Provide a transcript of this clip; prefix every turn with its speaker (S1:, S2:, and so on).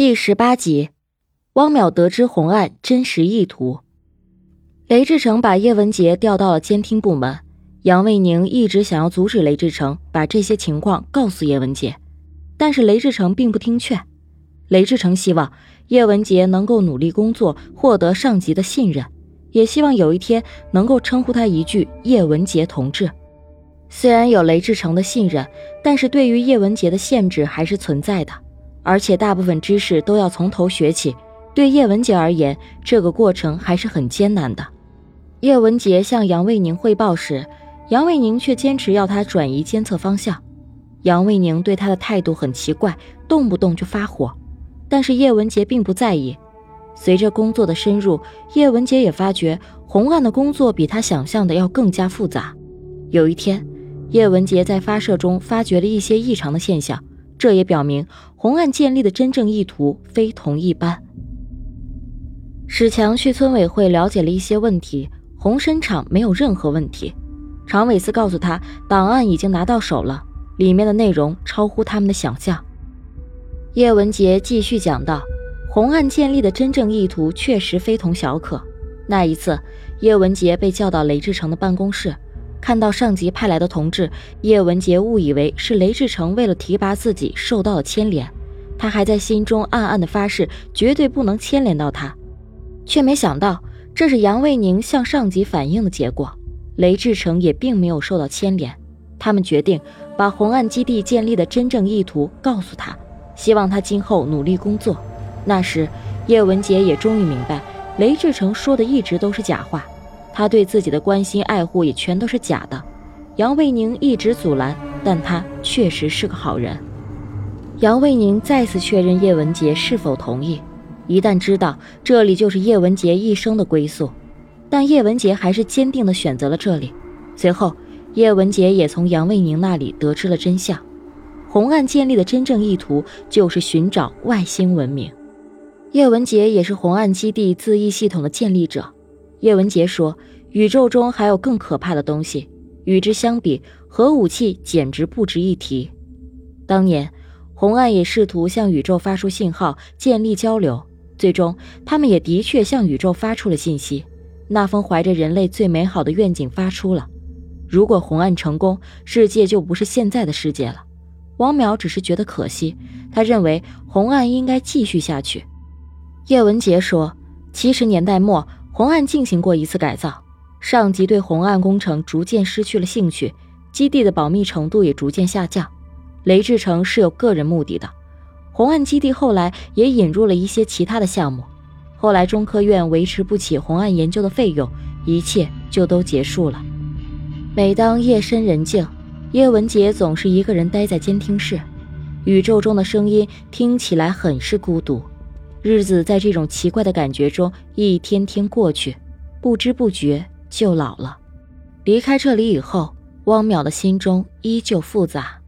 S1: 第十八集，汪淼得知红案真实意图。雷志成把叶文洁调到了监听部门。杨卫宁一直想要阻止雷志成把这些情况告诉叶文洁，但是雷志成并不听劝。雷志成希望叶文洁能够努力工作，获得上级的信任，也希望有一天能够称呼他一句“叶文洁同志”。虽然有雷志成的信任，但是对于叶文洁的限制还是存在的。而且大部分知识都要从头学起，对叶文洁而言，这个过程还是很艰难的。叶文洁向杨卫宁汇报时，杨卫宁却坚持要他转移监测方向。杨卫宁对他的态度很奇怪，动不动就发火。但是叶文洁并不在意。随着工作的深入，叶文洁也发觉红案的工作比他想象的要更加复杂。有一天，叶文洁在发射中发觉了一些异常的现象。这也表明红案建立的真正意图非同一般。史强去村委会了解了一些问题，红参厂没有任何问题。常伟思告诉他，档案已经拿到手了，里面的内容超乎他们的想象。叶文杰继续讲道：“红案建立的真正意图确实非同小可。那一次，叶文杰被叫到雷志成的办公室。”看到上级派来的同志，叶文杰误以为是雷志成为了提拔自己受到了牵连，他还在心中暗暗的发誓，绝对不能牵连到他，却没想到这是杨卫宁向上级反映的结果。雷志成也并没有受到牵连，他们决定把红岸基地建立的真正意图告诉他，希望他今后努力工作。那时，叶文杰也终于明白，雷志成说的一直都是假话。他对自己的关心爱护也全都是假的，杨卫宁一直阻拦，但他确实是个好人。杨卫宁再次确认叶文洁是否同意，一旦知道这里就是叶文洁一生的归宿，但叶文洁还是坚定地选择了这里。随后，叶文洁也从杨卫宁那里得知了真相：红岸建立的真正意图就是寻找外星文明。叶文洁也是红岸基地自缢系统的建立者。叶文洁说：“宇宙中还有更可怕的东西，与之相比，核武器简直不值一提。当年，红岸也试图向宇宙发出信号，建立交流。最终，他们也的确向宇宙发出了信息。那封怀着人类最美好的愿景发出了。如果红岸成功，世界就不是现在的世界了。王淼只是觉得可惜，他认为红岸应该继续下去。”叶文洁说：“七十年代末。”红岸进行过一次改造，上级对红岸工程逐渐失去了兴趣，基地的保密程度也逐渐下降。雷志成是有个人目的的，红岸基地后来也引入了一些其他的项目。后来中科院维持不起红岸研究的费用，一切就都结束了。每当夜深人静，叶文洁总是一个人待在监听室，宇宙中的声音听起来很是孤独。日子在这种奇怪的感觉中一天天过去，不知不觉就老了。离开这里以后，汪淼的心中依旧复杂。